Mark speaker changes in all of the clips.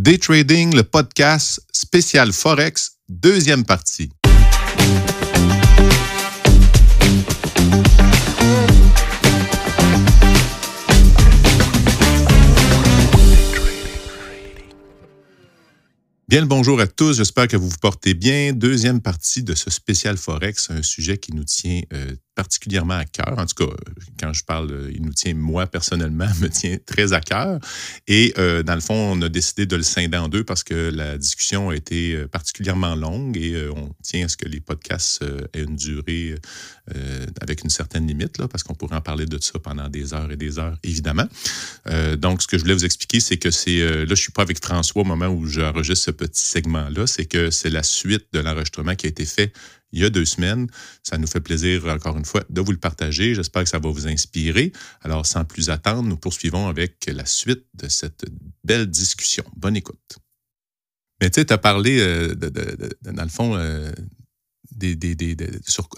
Speaker 1: Day Trading, le podcast spécial Forex, deuxième partie. Bien le bonjour à tous, j'espère que vous vous portez bien. Deuxième partie de ce spécial Forex, un sujet qui nous tient euh, particulièrement à cœur. En tout cas, quand je parle, euh, il nous tient, moi personnellement, me tient très à cœur. Et euh, dans le fond, on a décidé de le scinder en deux parce que la discussion a été euh, particulièrement longue et on tient à ce que les podcasts aient une durée avec une certaine limite, là, parce qu'on pourrait en parler de ça pendant des heures et des heures, évidemment. donc, ce que je voulais vous expliquer, c'est que c'est. là, je ne suis pas avec François au moment où j'enregistre ce petit segment-là, c'est que c'est la suite de l'enregistrement qui a été fait il y a deux semaines. Ça nous fait plaisir, encore une fois, de vous le partager. J'espère que ça va vous inspirer. Alors, sans plus attendre, nous poursuivons avec la suite de cette belle discussion. Bonne écoute. Mais tu sais, tu as parlé, euh, dans le fond, euh,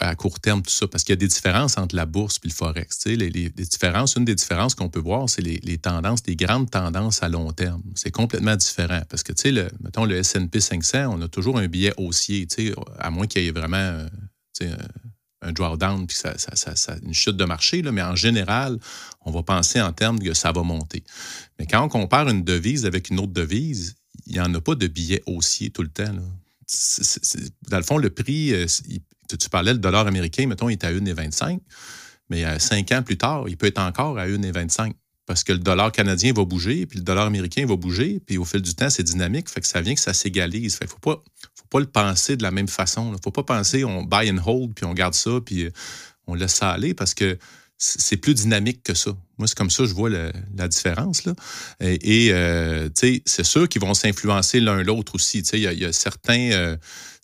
Speaker 1: à court terme, tout ça, parce qu'il y a des différences entre la bourse et le forex. Les, différences, une des différences qu'on peut voir, c'est les, tendances, les grandes tendances à long terme. C'est complètement différent parce que, tu mettons le S&P 500, on a toujours un billet haussier, à moins qu'il y ait vraiment euh, un drawdown puis ça, une chute de marché, là, mais en général, on va penser en termes que ça va monter. Mais quand on compare une devise avec une autre devise, il n'y en a pas de billet haussier tout le temps. Là dans le fond, le prix, euh, tu parlais, le dollar américain, mettons, il est à 1,25, mais euh, cinq ans plus tard, il peut être encore à 1,25 parce que le dollar canadien va bouger, puis le dollar américain va bouger, puis au fil du temps, c'est dynamique, fait que ça vient que ça s'égalise. Il ne faut pas, faut pas le penser de la même façon. Il ne faut pas penser on buy and hold, puis on garde ça, puis euh, on laisse ça aller, parce que c'est plus dynamique que ça. Moi, c'est comme ça que je vois la différence. Là. Et, euh, c'est sûr qu'ils vont s'influencer l'un l'autre aussi. Il y, y, a certains, euh,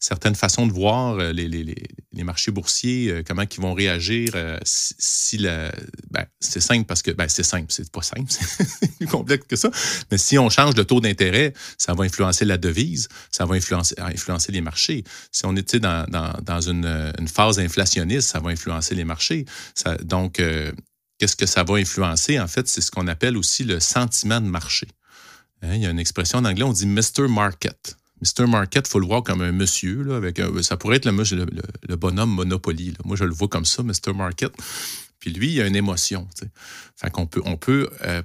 Speaker 1: certaines façons de voir euh, les, marchés boursiers, euh, comment ils vont réagir euh, si. Ben, c'est simple parce que. Ben, c'est simple, c'est pas simple, c'est plus complexe que ça. Mais si on change de taux d'intérêt, ça va influencer la devise, ça va influencer, influencer les marchés. Si on est dans, dans, une, phase inflationniste, ça va influencer les marchés. Donc, qu'est-ce que ça va influencer? En fait, c'est ce qu'on appelle aussi le sentiment de marché. Hein, il y a une expression en anglais, on dit Mr. Market. Mr. Market, il faut le voir comme un monsieur. Là, avec ça pourrait être le, bonhomme Monopoly. Moi, je le vois comme ça, Mr. Market. Puis lui, il a une émotion. Fait qu'on peut, on peut euh,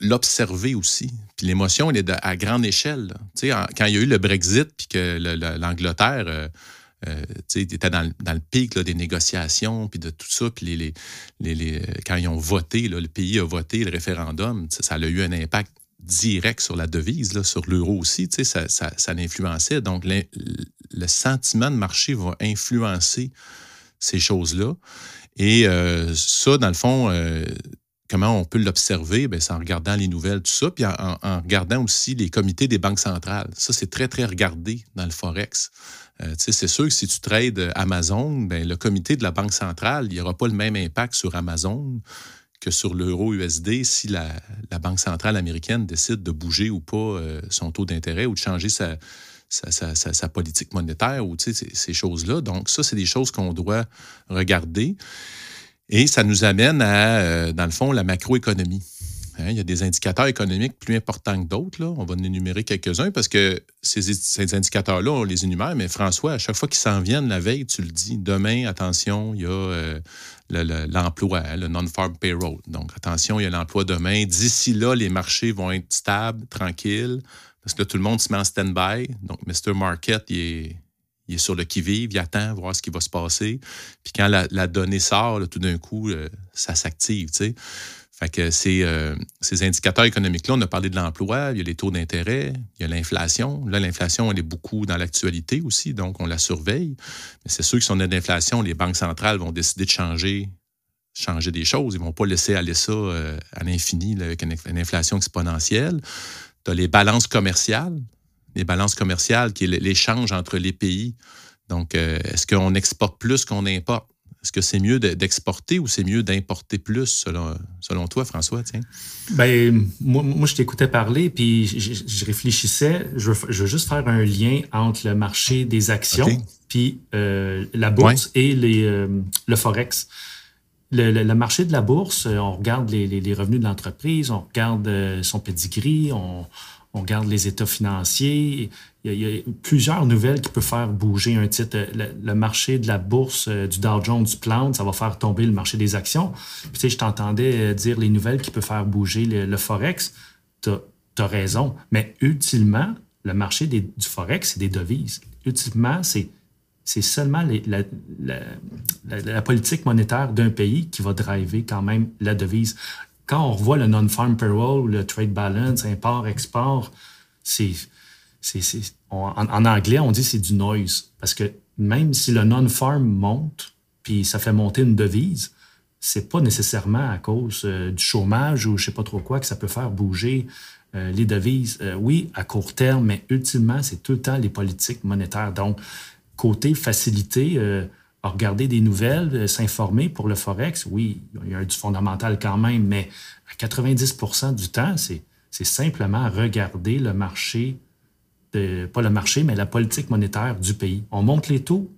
Speaker 1: l'observer aussi. Puis l'émotion, elle est à grande échelle. quand il y a eu le Brexit, puis que l'Angleterre euh, euh, était dans, le pic des négociations, puis de tout ça, puis les, les, quand ils ont voté, le pays a voté le référendum, ça a eu un impact direct sur la devise, sur l'euro aussi, ça, ça, ça l'influençait. Donc, le sentiment de marché va influencer ces choses-là. Et euh, ça, dans le fond, euh, comment on peut l'observer? Ben, c'est en regardant les nouvelles, tout ça, puis en, regardant aussi les comités des banques centrales. Ça, c'est très, très regardé dans le Forex. Euh, c'est sûr que si tu trades Amazon, ben, le comité de la Banque centrale, il n'y aura pas le même impact sur Amazon que sur l'euro USD si la, Banque centrale américaine décide de bouger ou pas euh, son taux d'intérêt ou de changer sa, politique monétaire ou ces, ces choses-là. Donc, ça, c'est des choses qu'on doit regarder. Et ça nous amène à, euh, dans le fond, la macroéconomie. Hein, il y a des indicateurs économiques plus importants que d'autres. On va en énumérer quelques-uns parce que ces, indicateurs-là, on les énumère, mais François, à chaque fois qu'ils s'en viennent la veille, tu le dis, demain, attention, il y a euh, l'emploi, hein, le, non-farm payroll. Donc, attention, il y a l'emploi demain. D'ici là, les marchés vont être stables, tranquilles, parce que tout le monde se met en stand-by. Donc, Mr. Market, il est, sur le qui-vive, il attend voir ce qui va se passer. Puis quand la, donnée sort, tout d'un coup, euh, ça s'active. Fait que ces, euh, ces indicateurs économiques-là, on a parlé de l'emploi, il y a les taux d'intérêt, il y a l'inflation. Là, l'inflation, elle est beaucoup dans l'actualité aussi, donc on la surveille. Mais c'est sûr que si on a de l'inflation, les banques centrales vont décider de changer, changer des choses. Ils ne vont pas laisser aller ça euh, à l'infini avec une, inflation exponentielle. Tu as les balances commerciales, les balances commerciales qui est l'échange entre les pays. Donc, euh, est-ce qu'on exporte plus qu'on importe? Est-ce que c'est mieux d'exporter ou c'est mieux d'importer plus, selon, selon toi, François? Tiens?
Speaker 2: Ben, moi, moi, je t'écoutais parler, puis je, réfléchissais. Je veux, juste faire un lien entre le marché des actions, puis euh, la bourse et les, euh, le Forex. Le, marché de la bourse, euh, on regarde les, les, revenus de l'entreprise, on regarde son pedigree, on, on regarde les états financiers. Il y, a, plusieurs nouvelles qui peuvent faire bouger un titre. Le, marché de la bourse euh, du Dow Jones du plante, ça va faire tomber le marché des actions. Tu sais, je t'entendais euh, dire les nouvelles qui peuvent faire bouger le, Forex. Tu as, raison. Mais ultimement, le marché du Forex, c'est des devises. Ultimement, c'est c'est seulement la, la, politique monétaire d'un pays qui va driver quand même la devise quand on revoit le non-farm payroll, le trade balance, import-export, c'est, en, anglais, on dit c'est du noise. Parce que même si le non-farm monte, puis ça fait monter une devise, c'est pas nécessairement à cause euh, du chômage ou je sais pas trop quoi que ça peut faire bouger euh, les devises. Euh, oui, à court terme, mais ultimement, c'est tout le temps les politiques monétaires. Donc, côté facilité, regarder des nouvelles, euh, s'informer pour le Forex, oui, il y a du fondamental quand même, mais à 90% du temps, c'est, simplement regarder le marché, pas le marché, mais la politique monétaire du pays. On monte les taux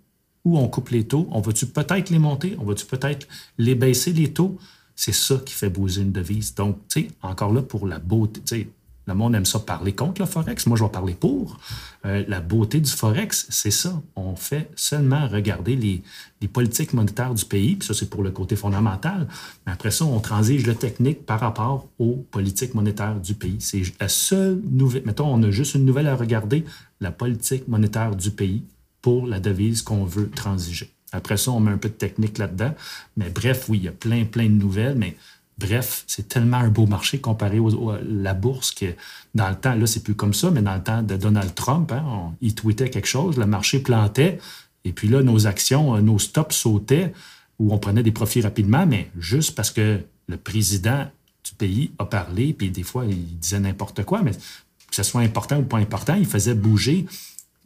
Speaker 2: ou on coupe les taux. On va-tu peut-être les monter? On va-tu peut-être les baisser, les taux? C'est ça qui fait bouger une devise. Donc, tu sais, encore là, pour la beauté, le monde aime ça parler contre le Forex. Moi, je vais parler pour. Euh, la beauté du Forex, c'est ça. On fait seulement regarder les, politiques monétaires du pays, puis ça, c'est pour le côté fondamental. Mais après ça, on transige le technique par rapport aux politiques monétaires du pays. C'est la seule nouvelle. Mettons, on a juste une nouvelle à regarder, la politique monétaire du pays pour la devise qu'on veut transiger. Après ça, on met un peu de technique là-dedans. Mais bref, oui, il y a plein, plein de nouvelles, mais Bref, c'est tellement un beau marché comparé à la bourse que dans le temps, là, c'est plus comme ça, mais dans le temps de Donald Trump, hein, il tweetait quelque chose, le marché plantait, et puis là, nos actions, euh, nos stops sautaient, où on prenait des profits rapidement, mais juste parce que le président du pays a parlé, puis des fois, il disait n'importe quoi, mais que ce soit important ou pas important, il faisait bouger.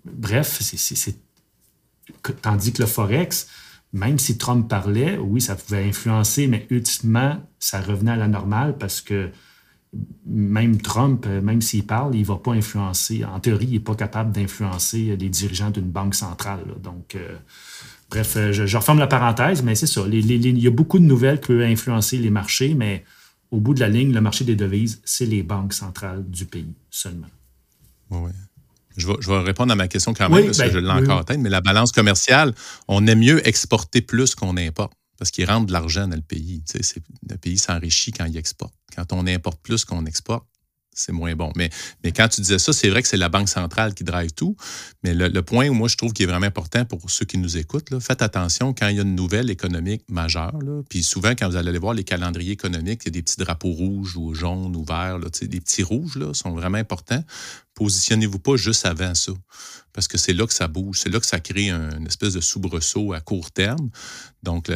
Speaker 2: Bref, c'est. Tandis que le Forex, même si Trump parlait, oui, ça pouvait influencer, mais ultimement, ça revenait à la normale parce que même Trump, même s'il parle, il ne va pas influencer. En théorie, il n'est pas capable d'influencer les dirigeants d'une banque centrale. Donc, euh, bref, euh, je, referme la parenthèse, mais c'est ça. il y a beaucoup de nouvelles qui peuvent influencer les marchés, mais au bout de la ligne, le marché des devises, c'est les banques centrales du pays seulement.
Speaker 1: Oui, je vais, répondre à ma question quand même, parce que ben, je l'ai encore en tête, mais la balance commerciale, on aime mieux exporter plus qu'on importe, parce qu'il rentre de l'argent dans le pays. le pays s'enrichit quand il exporte. Quand on importe plus qu'on exporte, c'est moins bon. Mais, mais quand tu disais ça, c'est vrai que c'est la Banque centrale qui drive tout. Mais le, point où moi, je trouve qui est vraiment important pour ceux qui nous écoutent, là, faites attention quand il y a une nouvelle économique majeure. Là, puis souvent, quand vous allez aller voir les calendriers économiques, il y a des petits drapeaux rouges ou jaunes ou verts. Là, des petits rouges là, sont vraiment importants positionnez-vous pas juste avant ça. Parce que c'est là que ça bouge, c'est là que ça crée une espèce de soubresaut à court terme. Donc,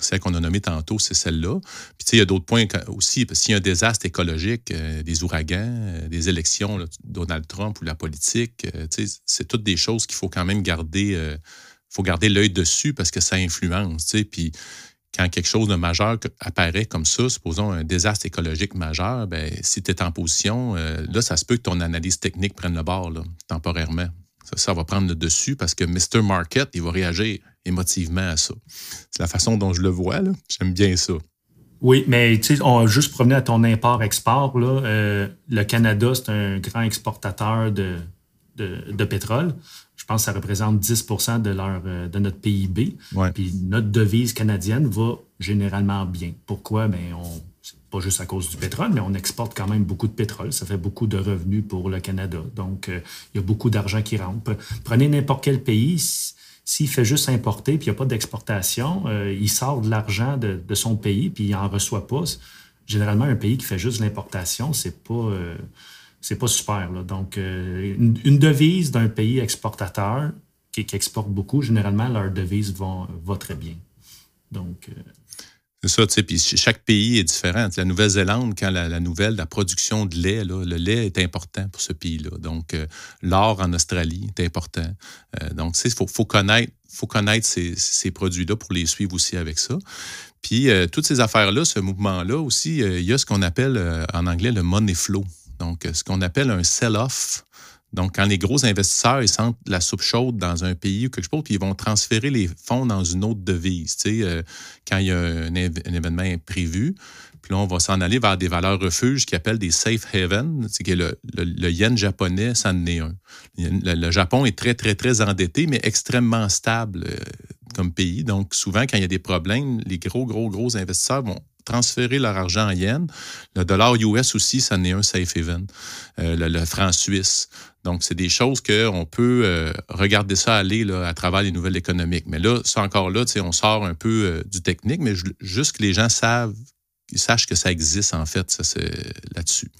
Speaker 1: celle qu'on a nommée tantôt, c'est celle-là. Puis, tu sais, il y a d'autres points aussi, qu'il y a un désastre écologique, euh, des ouragans, euh, des élections, Donald Trump ou la politique, euh, tu sais, c'est toutes des choses qu'il faut quand même garder, faut garder l'œil dessus parce que ça influence, tu sais. Puis, quand quelque chose de majeur apparaît comme ça, supposons un désastre écologique majeur, ben, si tu es en position, euh, là, ça se peut que ton analyse technique prenne le bord temporairement. Ça, va prendre le dessus parce que Mr. Market, il va réagir émotivement à ça. C'est la façon dont je le vois. J'aime bien ça.
Speaker 2: Oui, mais tu sais, on juste promener à ton import-export. Euh, le Canada, c'est un grand exportateur de, de pétrole je pense que ça représente 10 de, leur, euh, de notre PIB. Puis notre devise canadienne va généralement bien. Pourquoi? Bien, on, pas juste à cause du pétrole, mais on exporte quand même beaucoup de pétrole. Ça fait beaucoup de revenus pour le Canada. Donc, euh, il y a beaucoup d'argent qui rentre. Prenez n'importe quel pays, s'il fait juste importer puis il n'y a pas d'exportation, euh, il sort de l'argent de, son pays puis il n'en reçoit pas. Généralement, un pays qui fait juste l'importation, c'est pas c'est pas super. Donc, euh, une, devise d'un pays exportateur qui, exporte beaucoup, généralement, leur devise va, très bien. Donc. Euh,
Speaker 1: ça, tu sais, puis chaque pays est différent. La Nouvelle-Zélande, quand la, nouvelle, la production de lait, le lait est important pour ce pays-là. Donc, euh, l'or en Australie est important. donc, tu sais, il faut, connaître, faut connaître ces produits-là pour les suivre aussi avec ça. Puis, toutes ces affaires-là, ce mouvement-là aussi, il y a ce qu'on appelle en anglais le money flow. Donc, ce qu'on appelle un sell-off Donc, quand les gros investisseurs sentent la soupe chaude dans un pays ou quelque chose, puis ils vont transférer les fonds dans une autre devise, tu sais, euh, quand il y a un, événement imprévu. Puis là, on va s'en aller vers des valeurs refuges qui appellent des safe havens, c'est que le, le, yen japonais, ça en est un. Le, Japon est très, très, très endetté, mais extrêmement stable euh, comme pays. Donc, souvent, quand il y a des problèmes, les gros, gros, gros investisseurs vont transférer leur argent en yens. Le dollar US aussi, ça n'est un safe haven. Euh, le, franc suisse. Donc, c'est des choses qu'on peut euh, regarder ça aller là, à travers les nouvelles économiques. Mais là, c'est encore là, on sort un peu euh, du technique, mais juste que les gens savent, sachent que ça existe, en fait, ça, là-dessus.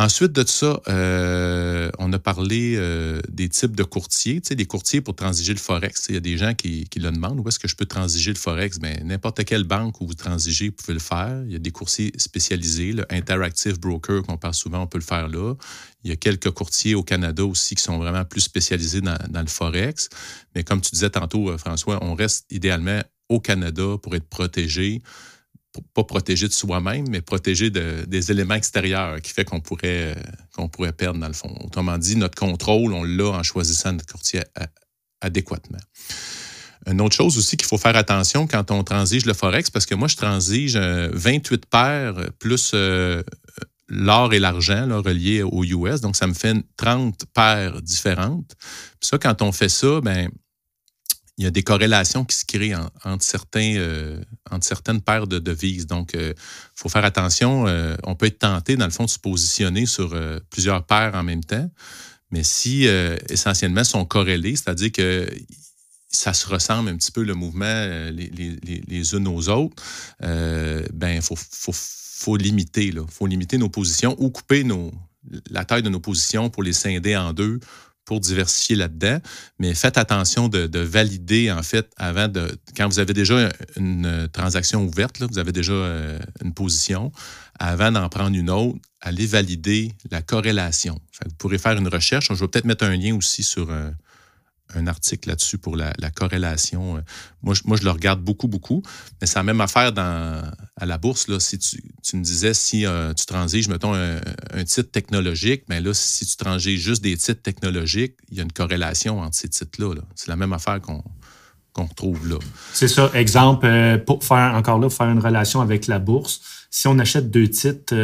Speaker 1: Ensuite de ça, euh, on a parlé euh, des types de courtiers. Des courtiers pour transiger le Forex. Il y a des gens qui, le demandent. Où est-ce que je peux transiger le Forex? Bien, n'importe quelle banque où vous transigez, vous pouvez le faire. Il y a des courtiers spécialisés. Le Interactive Broker, qu'on parle souvent, on peut le faire là. Il y a quelques courtiers au Canada aussi qui sont vraiment plus spécialisés dans, dans le Forex. Mais comme tu disais tantôt, euh, François, on reste idéalement au Canada pour être protégé pas protégé de soi-même, mais protégé des éléments extérieurs qui fait qu'on pourrait, euh, qu'on pourrait perdre, dans le fond. Autrement dit, notre contrôle, on l'a en choisissant notre courtier adéquatement. Une autre chose aussi qu'il faut faire attention quand on transige le Forex, parce que moi, je transige 28 euh, paires plus euh, l'or et l'argent reliés au US, donc ça me fait 30 paires différentes. Puis ça, quand on fait ça, ben il y a des corrélations qui se créent entre, certains, euh, entre certaines paires de devises. Donc, il euh, faut faire attention. Euh, on peut être tenté, dans le fond, de se positionner sur plusieurs paires en même temps. Mais si essentiellement sont corrélés, c'est-à-dire que ça se ressemble un petit peu le mouvement les, unes aux autres, ben il faut, faut, faut, limiter. Faut limiter nos positions ou couper nos, la taille de nos positions pour les scinder en deux pour diversifier là-dedans. Mais faites attention de, valider, en fait, avant de. Quand vous avez déjà une transaction ouverte, vous avez déjà euh, une position, avant d'en prendre une autre, allez valider la corrélation. vous pourrez faire une recherche. Je vais peut-être mettre un lien aussi sur. Euh, un article là-dessus pour la, corrélation. Euh, moi je, moi, je le regarde beaucoup, beaucoup, mais c'est la même affaire dans, à la bourse. Là, si tu, me disais, si euh, tu transiges, mettons, un, titre technologique, mais là, si tu transiges juste des titres technologiques, il y a une corrélation entre ces titres-là. c'est la même affaire qu'on retrouve là.
Speaker 2: C'est ça. Exemple, euh, pour faire encore là, faire une relation avec la bourse, si on achète deux titres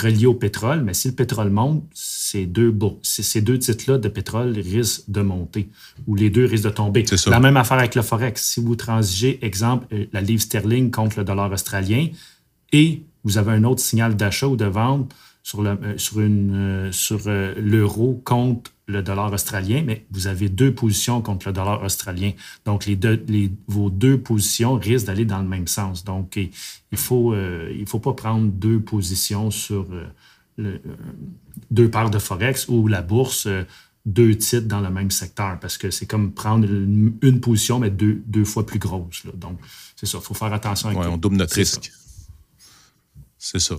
Speaker 2: reliés au pétrole, mais si le pétrole monte, ces deux, ces deux titres-là de pétrole risquent de monter ou les deux risquent de tomber. La même affaire avec le Forex. Si vous transigez, exemple, euh, la livre sterling contre le dollar australien et vous avez un autre signal d'achat ou de vente sur, le, euh, sur, une, euh, sur l'euro contre le dollar australien, mais vous avez deux positions contre le dollar australien. Donc, les deux, les, vos deux positions risquent d'aller dans le même sens. Donc, il ne faut, il faut pas prendre deux positions sur le, deux paires de Forex ou la bourse, euh, deux titres dans le même secteur, parce que c'est comme prendre une, position, mais deux, deux fois plus grosse. Donc, c'est ça, il faut faire attention.
Speaker 1: Oui, on double notre risque. C'est ça.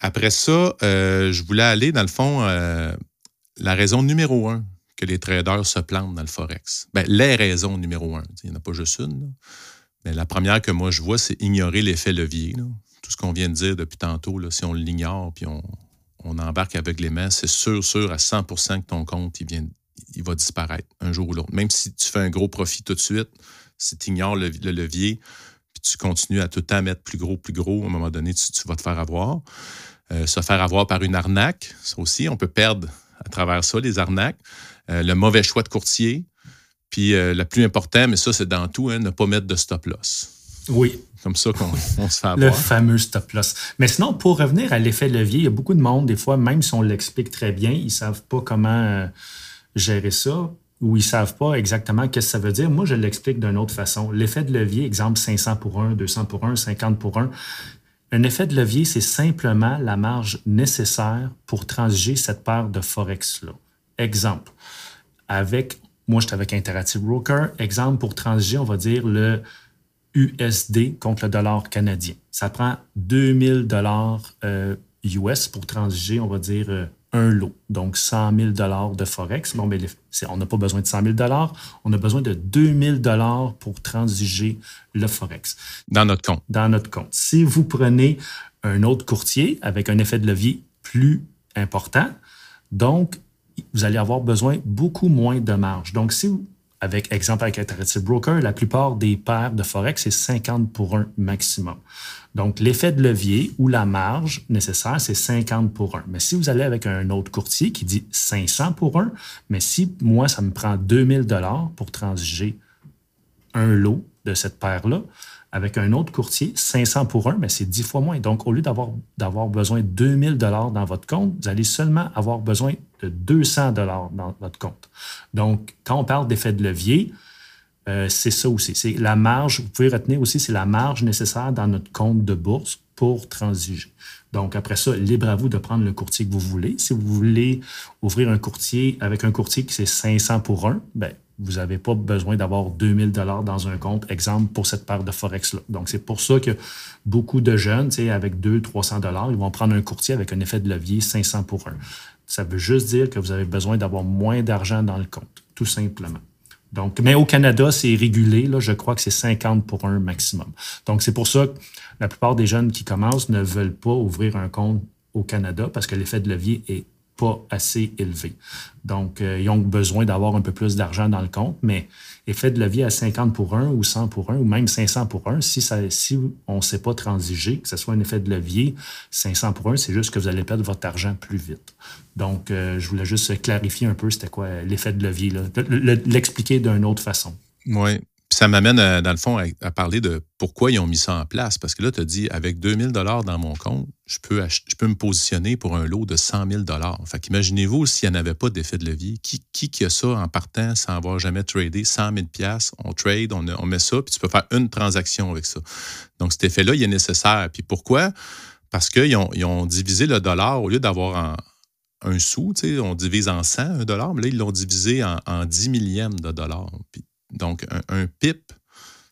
Speaker 1: Après ça, euh, je voulais aller, dans le fond, euh, la raison numéro un que les traders se plantent dans le Forex. Bien, les raisons numéro un. Il n'y en a pas juste une. Mais la première que moi je vois, c'est ignorer l'effet levier. Tout ce qu'on vient de dire depuis tantôt, si on l'ignore puis on, embarque aveuglément, c'est sûr, sûr à 100% que ton compte, il, vient, va disparaître un jour ou l'autre. Même si tu fais un gros profit tout de suite, si tu ignores le, levier, puis tu continues à tout le temps mettre plus gros, plus gros, à un moment donné, tu, vas te faire avoir. Euh, se faire avoir par une arnaque, ça aussi, on peut perdre à travers ça, les arnaques. Euh, le mauvais choix de courtier. Puis euh, le plus important, mais ça, c'est dans tout, hein, ne pas mettre de stop loss.
Speaker 2: Oui.
Speaker 1: Comme ça qu'on se fait avoir.
Speaker 2: Le fameux stop loss. Mais sinon, pour revenir à l'effet levier, il y a beaucoup de monde, des fois, même si on l'explique très bien, ils ne savent pas comment euh, gérer ça ou ils ne savent pas exactement qu'est-ce que ça veut dire. Moi, je l'explique d'une autre façon. L'effet de levier, exemple 500 pour 1, 200 pour 1, 50 pour 1. Un effet de levier, c'est simplement la marge nécessaire pour transiger cette paire de Forex-là. Exemple, avec, moi, j'étais avec Interactive Broker. Exemple, pour transiger, on va dire le USD contre le dollar canadien. Ça prend 2000 dollars US euh, pour transiger, on va dire, euh, un lot. Donc, 100 000 dollars de Forex. Bon, mais on n'a pas besoin de 100 000 dollars. On a besoin de 2000 dollars pour transiger le Forex.
Speaker 1: Dans notre compte.
Speaker 2: Dans notre compte. Si vous prenez un autre courtier avec un effet de levier plus important, donc vous allez avoir besoin beaucoup moins de marge. Donc, si vous, avec exemple avec Interactive Broker, la plupart des paires de Forex, c'est 50 pour 1 maximum. Donc, l'effet de levier ou la marge nécessaire, c'est 50 pour 1. Mais si vous allez avec un autre courtier qui dit 500 pour 1, mais si moi, ça me prend 2000 dollars pour transiger un lot de cette paire-là, avec un autre courtier, 500 pour 1, mais c'est 10 fois moins. Donc, au lieu d'avoir, d'avoir besoin de 2000 dollars dans votre compte, vous allez seulement avoir besoin de 200 dollars dans votre compte. Donc, quand on parle d'effet de levier, euh, c'est ça aussi. C'est la marge, vous pouvez retenir aussi, c'est la marge nécessaire dans notre compte de bourse pour transiger. Donc, après ça, libre à vous de prendre le courtier que vous voulez. Si vous voulez ouvrir un courtier avec un courtier qui c'est 500 pour un, ben, vous n'avez pas besoin d'avoir 2000 dollars dans un compte, exemple, pour cette paire de Forex-là. Donc, c'est pour ça que beaucoup de jeunes, avec 200, 300 dollars, ils vont prendre un courtier avec un effet de levier 500 pour un. Ça veut juste dire que vous avez besoin d'avoir moins d'argent dans le compte, tout simplement. Donc, mais au Canada, c'est régulé. Là, je crois que c'est 50 pour un maximum. Donc, c'est pour ça que la plupart des jeunes qui commencent ne veulent pas ouvrir un compte au Canada parce que l'effet de levier est pas assez élevé. Donc, euh, ils ont besoin d'avoir un peu plus d'argent dans le compte, mais effet de levier à 50 pour 1 ou 100 pour 1 ou même 500 pour 1, si, ça, si on ne sait pas transiger, que ce soit un effet de levier 500 pour 1, c'est juste que vous allez perdre votre argent plus vite. Donc, euh, je voulais juste clarifier un peu c'était quoi l'effet de levier, l'expliquer d'une autre façon.
Speaker 1: Oui, ça m'amène, euh, dans le fond, à, parler de pourquoi ils ont mis ça en place. Parce que là, tu as dit, avec 2000 dollars dans mon compte, je peux, je peux me positionner pour un lot de 100 000 Fait qu'imaginez-vous s'il n'y en avait pas d'effet de levier. Qui, qui, a ça en partant sans avoir jamais tradé 100 000 On trade, on, met ça, puis tu peux faire une transaction avec ça. Donc, cet effet-là, il est nécessaire. Puis pourquoi? Parce qu'ils ont, ils ont divisé le dollar, au lieu d'avoir un sou, on divise en 100 un dollar, mais là, ils l'ont divisé en, en 10 millièmes de dollars. Puis donc, un, pip,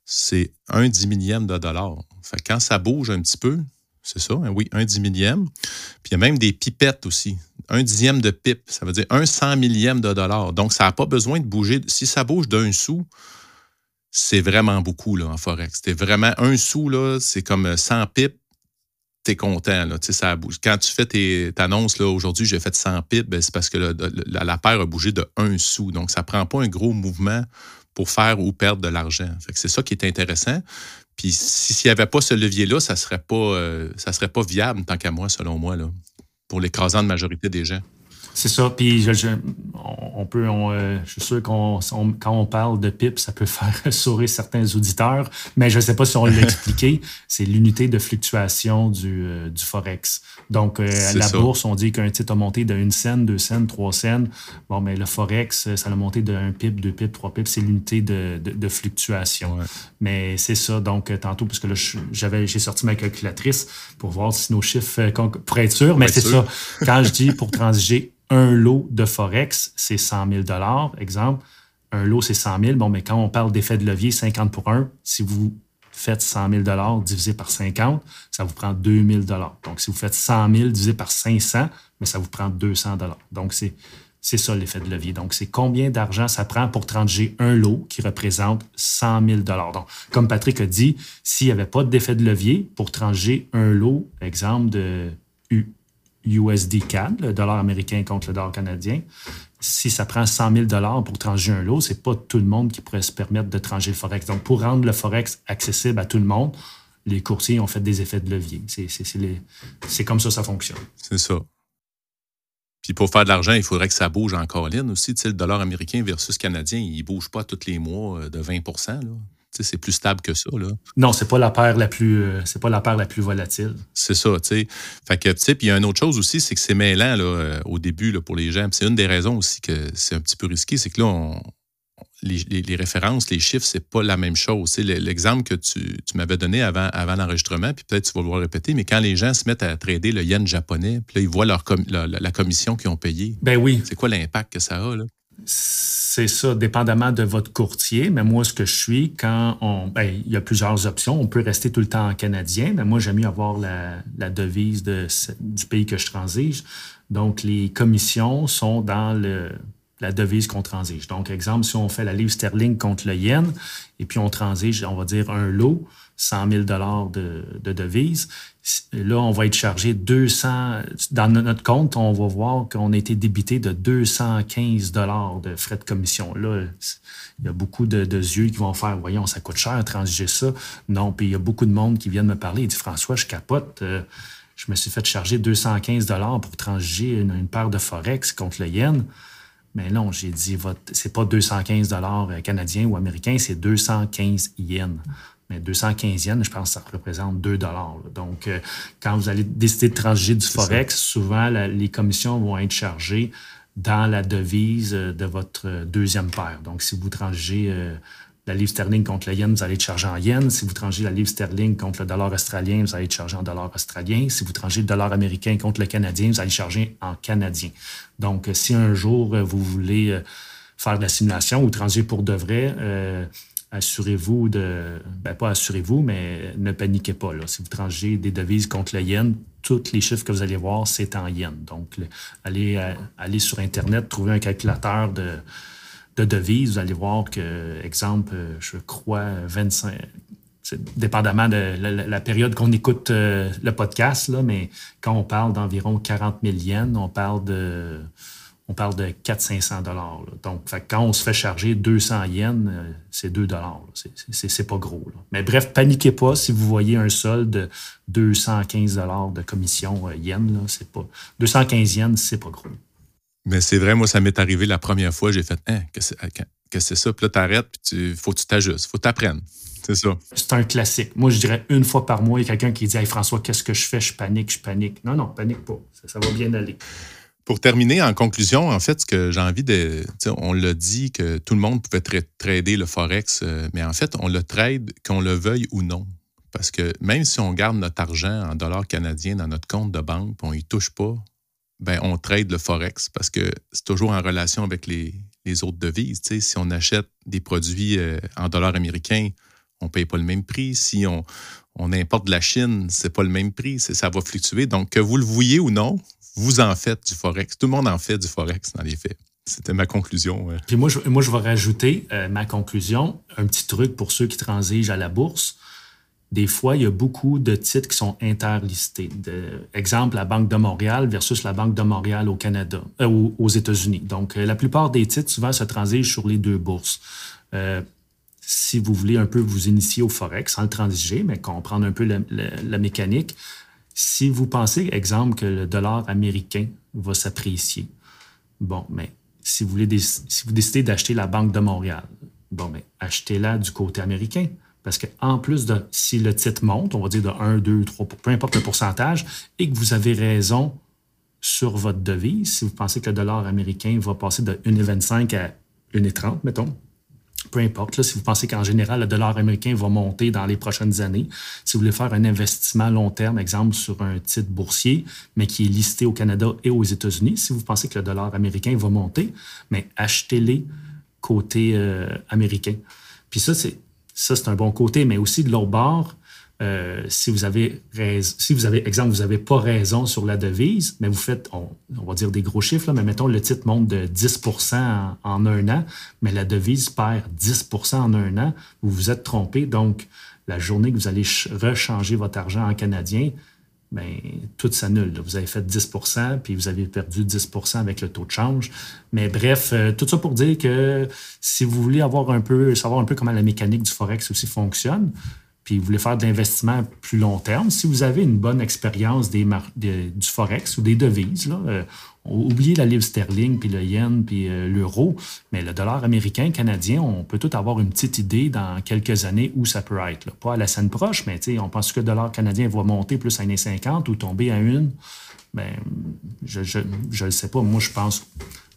Speaker 1: c'est un dix millième de dollar. Fait quand ça bouge un petit peu, c'est ça, hein, oui, un dix millième. Puis il y a même des pipettes aussi. Un dixième de pip, ça veut dire un cent millième de dollar. Donc, ça n'a pas besoin de bouger. Si ça bouge d'un sou, c'est vraiment beaucoup là, en Forex. C'est vraiment un sou, là, c'est comme 100 content. Quand tu fais tes annonces, aujourd'hui, j'ai fait 100 pips, ben, c'est parce que la, paire a bougé de un sou. Donc, ça ne prend pas un gros mouvement pour faire ou perdre de l'argent. C'est ça qui est intéressant. Puis s'il n'y avait pas ce levier-là, ça ne serait, pas, euh, ça serait pas viable, tant qu'à moi, selon moi, pour l'écrasante majorité des gens.
Speaker 2: C'est ça. Puis on peut, euh, je suis sûr qu'on quand on parle de PIP, ça peut faire sourire certains auditeurs, mais je ne sais pas si on l'a expliqué. C'est l'unité de fluctuation du, euh, du forex. Donc euh, à la bourse, on dit qu'un titre a monté de 1 scène, 2 scènes, 3 scènes. Bon, mais le forex, ça a monté de 1 pip, 2 pip, 3 pip. C'est l'unité de, de, fluctuation. Mais c'est ça. Donc tantôt, parce que là, j'avais, j'ai sorti ma calculatrice pour voir si nos chiffres pour être sûr. Mais c'est ça. Quand je dis pour transiger un lot de Forex, c'est 100 000 exemple. Un lot, c'est 100 000. Bon, mais quand on parle d'effet de levier 50 pour 1, si vous faites 100 000 divisé par 50, ça vous prend 2 000 Donc, si vous faites 100 000 divisé par 500, mais ça vous prend 200 Donc, c'est, c'est ça l'effet de levier. Donc, c'est combien d'argent ça prend pour trancher un lot qui représente 100 000 Donc, comme Patrick a dit, s'il n'y avait pas d'effet de levier pour trancher un lot, exemple de U, USD CAD, le dollar américain contre le dollar canadien. Si ça prend 100 000 dollars pour trancher un lot, c'est pas tout le monde qui pourrait se permettre de trancher le Forex. Donc, pour rendre le Forex accessible à tout le monde, les courtiers ont fait des effets de levier. C'est comme ça ça fonctionne.
Speaker 1: C'est ça. Puis pour faire de l'argent, il faudrait que ça bouge encore ligne aussi. Tu sais, le dollar américain versus canadien, il ne bouge pas tous les mois euh, de 20 là c'est plus stable que ça. Là.
Speaker 2: Non, c'est pas la paire la plus euh, c'est pas la paire la plus volatile.
Speaker 1: C'est ça, tu sais. Fait que, puis il y a une autre chose aussi, c'est que c'est mêlant là, euh, au début là, pour les gens. C'est une des raisons aussi que c'est un petit peu risqué, c'est que là, les, références, les chiffres, c'est pas la même chose. L'exemple que tu, m'avais donné avant, avant l'enregistrement, puis peut-être tu vas le répéter, mais quand les gens se mettent à trader le yen japonais, puis là, ils voient leur la, commission qu'ils ont payée.
Speaker 2: Ben oui.
Speaker 1: C'est quoi l'impact que ça a, là?
Speaker 2: C'est ça, dépendamment de votre courtier. Mais moi, ce que je suis, quand on. Ben, il y a plusieurs options. On peut rester tout le temps en canadien, mais moi, j'aime mieux avoir la, devise de, du pays que je transige. Donc, les commissions sont dans le, la devise qu'on transige. Donc, exemple, si on fait la livre sterling contre le yen, et puis on transige, on va dire un lot, 100 000 de, de devise, là, on va être chargé 200, dans notre compte, on va voir qu'on a été débité de 215 de frais de commission. Là, il y a beaucoup de, yeux qui vont faire, voyons, ça coûte cher transiger ça. Non, puis il y a beaucoup de monde qui viennent me parler. Il dit, François, je capote. Euh, je me suis fait charger 215 pour transiger une, paire de Forex contre le yen. Mais non, j'ai dit, c'est pas 215 canadiens ou américains, c'est 215 yens. Mais 215 yens, je pense que ça représente 2 Donc, euh, quand vous allez décider de transiger du Forex, souvent, les commissions vont être chargées dans la devise euh, de votre deuxième paire. Donc, si vous transigez euh, la livre sterling contre le yen, vous allez être chargé en yen. Si vous transigez la livre sterling contre le dollar australien, vous allez être chargé en dollar australien. Si vous transigez le dollar américain contre le canadien, vous allez chargé en canadien. Donc, si un jour vous voulez faire de la simulation ou transiger pour de vrai, assurez-vous de. Ben, pas assurez-vous, mais ne paniquez pas. Là. Si vous transigez des devises contre le yen, tous les chiffres que vous allez voir, c'est en yen. Donc, allez, euh, allez sur Internet, trouvez un calculateur de, de devises. Vous allez voir que, exemple, je crois 25. Dépendamment de la, période qu'on écoute euh, le podcast, mais quand on parle d'environ 40 000 yens, on parle de on parle de 400-500 dollars. Donc, quand on se fait charger 200 yens, euh, c'est 2 dollars. C'est pas gros. Mais bref, paniquez pas si vous voyez un solde de 215 dollars de commission euh, yen. C'est pas 215 yens, c'est pas gros.
Speaker 1: Mais c'est vrai, moi, ça m'est arrivé la première fois. J'ai fait, hein, que c'est ça? Puis là, t'arrêtes, puis il faut que tu t'ajustes, faut t'apprendre. C'est ça.
Speaker 2: C'est un classique. Moi, je dirais une fois par mois, il y a quelqu'un qui dit Hey François, qu'est-ce que je fais? Je panique, je panique. Non, non, panique pas. ça va bien aller.
Speaker 1: Pour terminer, en conclusion, en fait, ce que j'ai envie de. On l'a dit que tout le monde pouvait trader le Forex, euh, mais en fait, on le trade qu'on le veuille ou non. Parce que même si on garde notre argent en dollars canadiens dans notre compte de banque on n'y touche pas, ben on trade le Forex parce que c'est toujours en relation avec les, autres devises. si on achète des produits euh, en dollars américains, on ne paye pas le même prix. Si on, on importe de la Chine, c'est pas le même prix. Ça va fluctuer. Donc, que vous le vouliez ou non, vous en faites du Forex. Tout le monde en fait du Forex dans les faits. C'était ma conclusion.
Speaker 2: Puis moi, je, moi, je vais rajouter euh, ma conclusion, un petit truc pour ceux qui transigent à la bourse. Des fois, il y a beaucoup de titres qui sont interlistés. Exemple, la Banque de Montréal versus la Banque de Montréal au Canada, euh, aux, États-Unis. Donc, euh, la plupart des titres, souvent, se transigent sur les deux bourses. si vous voulez un peu vous initier au Forex, sans le transiger, mais comprendre un peu la mécanique, si vous pensez, exemple, que le dollar américain va s'apprécier, bon, mais si vous, voulez, si vous décidez d'acheter la Banque de Montréal, bon, mais achetez-la du côté américain. Parce qu'en plus de, si le titre monte, on va dire de 1, 2, 3, peu importe le pourcentage, et que vous avez raison sur votre devise, si vous pensez que le dollar américain va passer de 1,25 à 1,30, mettons, peu importe, si vous pensez qu'en général, le dollar américain va monter dans les prochaines années, si vous voulez faire un investissement long terme, exemple sur un titre boursier, mais qui est listé au Canada et aux États-Unis, si vous pensez que le dollar américain va monter, mais achetez-les côté euh, américain. Puis ça, c'est ça, c'est un bon côté, mais aussi de l'autre bord, euh, si vous avez raison, si vous avez, exemple, vous n'avez pas raison sur la devise, mais vous faites, on, va dire des gros chiffres, là, mais mettons le titre monte de 10 en, en, un an, mais la devise perd 10% en un an, vous vous êtes trompé. Donc, la journée que vous allez rechanger votre argent en canadien, bien, tout s'annule. Vous avez fait 10% puis vous avez perdu 10 avec le taux de change. Mais bref, euh, tout ça pour dire que si vous voulez avoir un peu, savoir un peu comment la mécanique du Forex aussi fonctionne, puis vous voulez faire de l'investissement plus long terme, si vous avez une bonne expérience des du Forex ou des devises, là, euh, oubliez la livre sterling, puis le yen, puis euh, l'euro, mais le dollar américain, canadien, on peut tout avoir une petite idée dans quelques années où ça peut être. Pas à la scène proche, mais on pense que le dollar canadien va monter plus à 1,50 ou tomber à une. Ben, je ne le sais pas. Moi, je pense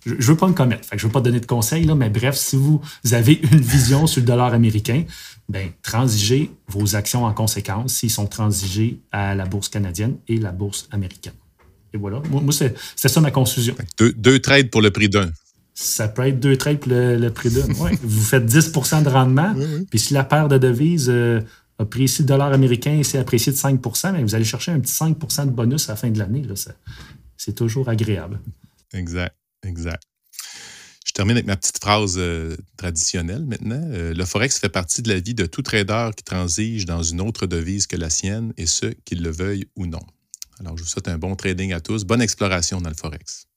Speaker 2: je ne veux pas me commettre, je ne veux pas donner de conseils, là, mais bref, si vous avez une vision sur le dollar américain, ben, transigez vos actions en conséquence s'ils sont transigés à la bourse canadienne et la bourse américaine. Et voilà. Moi, c'est ça ma conclusion.
Speaker 1: Deux, trades pour le prix d'un.
Speaker 2: Ça peut être deux trades pour le, prix d'un. Vous faites 10 % de rendement. Puis si la paire de devises euh, a pris le dollar américain et s'est apprécié de 5 mais vous allez chercher un petit 5 de bonus à la fin de l'année. C'est toujours agréable.
Speaker 1: Exact. Exact. Je termine avec ma petite phrase euh, traditionnelle maintenant. Euh, le forex fait partie de la vie de tout trader qui transige dans une autre devise que la sienne, et ce, qu'il le veuille ou non. Alors, je vous souhaite un bon trading à tous. Bonne exploration dans le Forex.